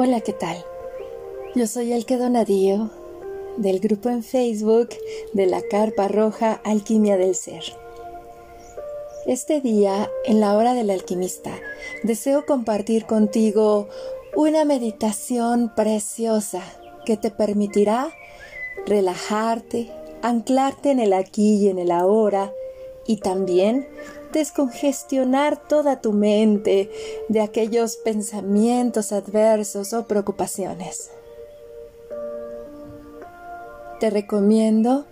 Hola, ¿qué tal? Yo soy Elke Donadío del grupo en Facebook de la Carpa Roja Alquimia del Ser. Este día, en la hora del alquimista, deseo compartir contigo una meditación preciosa que te permitirá relajarte, anclarte en el aquí y en el ahora y también descongestionar toda tu mente de aquellos pensamientos adversos o preocupaciones. Te recomiendo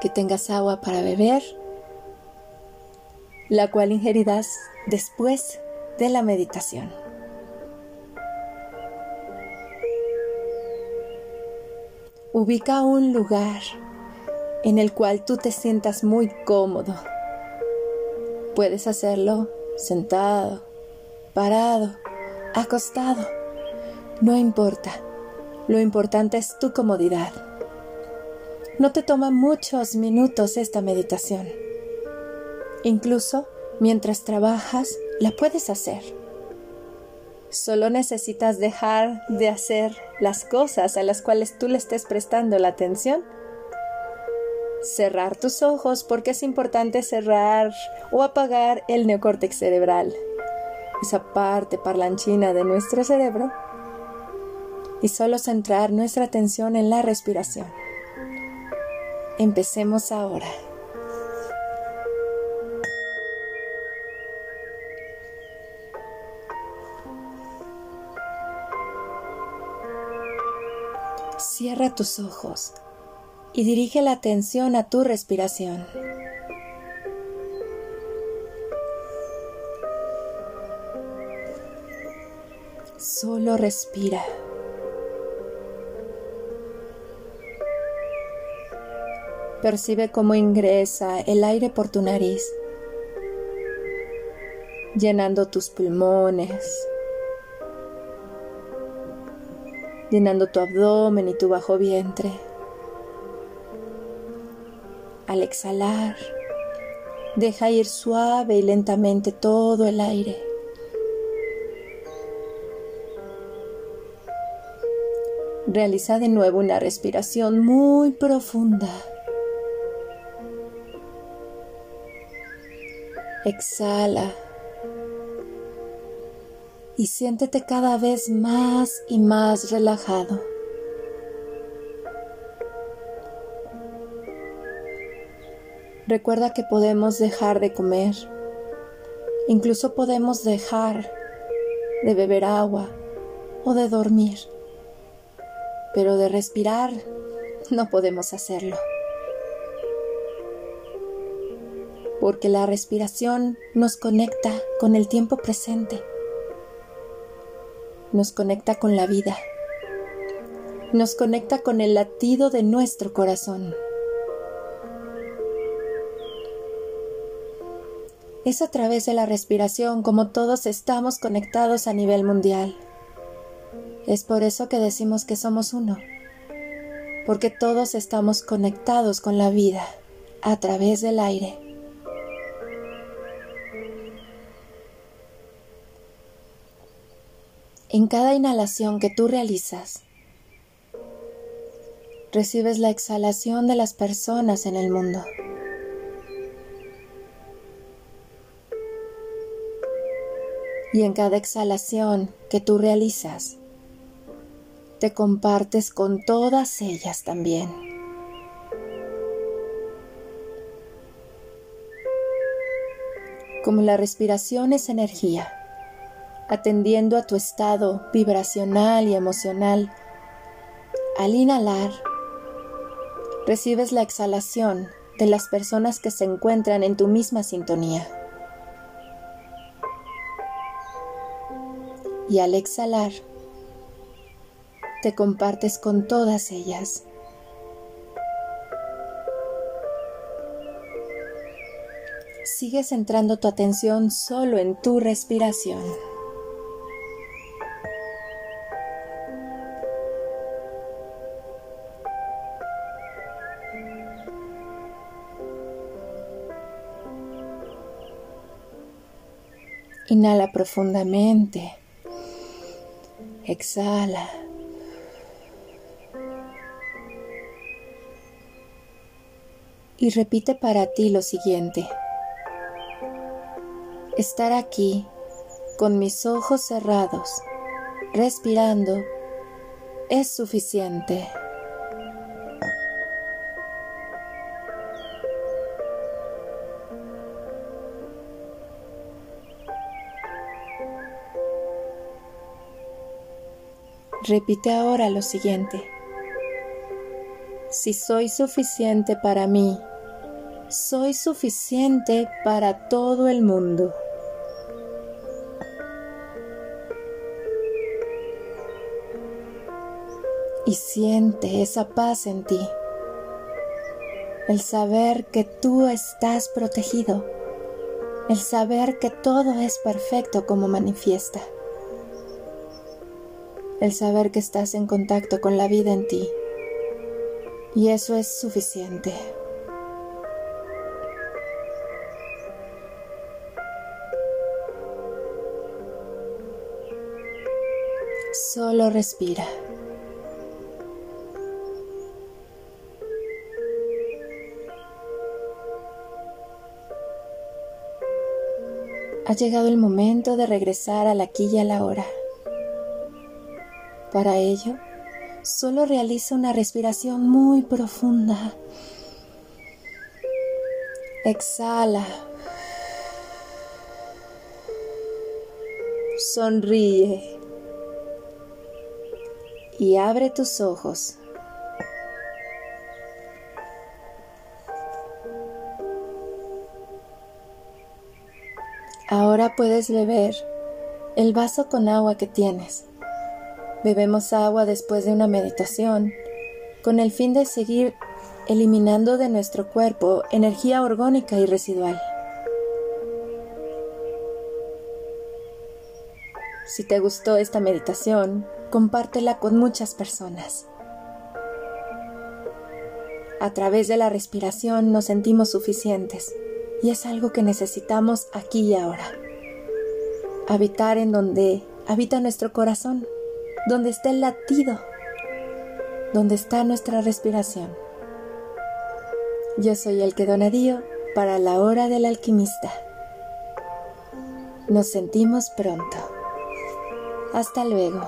que tengas agua para beber, la cual ingerirás después de la meditación. Ubica un lugar en el cual tú te sientas muy cómodo. Puedes hacerlo sentado, parado, acostado. No importa. Lo importante es tu comodidad. No te toma muchos minutos esta meditación. Incluso mientras trabajas, la puedes hacer. Solo necesitas dejar de hacer las cosas a las cuales tú le estés prestando la atención cerrar tus ojos porque es importante cerrar o apagar el neocórtex cerebral, esa parte parlanchina de nuestro cerebro, y solo centrar nuestra atención en la respiración. Empecemos ahora. Cierra tus ojos y dirige la atención a tu respiración. Solo respira. Percibe cómo ingresa el aire por tu nariz, llenando tus pulmones, llenando tu abdomen y tu bajo vientre. Al exhalar, deja ir suave y lentamente todo el aire. Realiza de nuevo una respiración muy profunda. Exhala y siéntete cada vez más y más relajado. Recuerda que podemos dejar de comer, incluso podemos dejar de beber agua o de dormir, pero de respirar no podemos hacerlo. Porque la respiración nos conecta con el tiempo presente, nos conecta con la vida, nos conecta con el latido de nuestro corazón. Es a través de la respiración como todos estamos conectados a nivel mundial. Es por eso que decimos que somos uno, porque todos estamos conectados con la vida a través del aire. En cada inhalación que tú realizas, recibes la exhalación de las personas en el mundo. y en cada exhalación que tú realizas, te compartes con todas ellas también. Como la respiración es energía, atendiendo a tu estado vibracional y emocional, al inhalar, recibes la exhalación de las personas que se encuentran en tu misma sintonía. y al exhalar te compartes con todas ellas. Sigue centrando tu atención solo en tu respiración. Inhala profundamente. Exhala. Y repite para ti lo siguiente. Estar aquí con mis ojos cerrados, respirando, es suficiente. Repite ahora lo siguiente. Si soy suficiente para mí, soy suficiente para todo el mundo. Y siente esa paz en ti. El saber que tú estás protegido. El saber que todo es perfecto como manifiesta el saber que estás en contacto con la vida en ti. Y eso es suficiente. Solo respira. Ha llegado el momento de regresar al aquí y a la hora. Para ello, solo realiza una respiración muy profunda. Exhala. Sonríe. Y abre tus ojos. Ahora puedes beber el vaso con agua que tienes. Bebemos agua después de una meditación con el fin de seguir eliminando de nuestro cuerpo energía orgánica y residual. Si te gustó esta meditación, compártela con muchas personas. A través de la respiración nos sentimos suficientes y es algo que necesitamos aquí y ahora. Habitar en donde habita nuestro corazón donde está el latido, donde está nuestra respiración. Yo soy el que donadío para la hora del alquimista. Nos sentimos pronto. Hasta luego.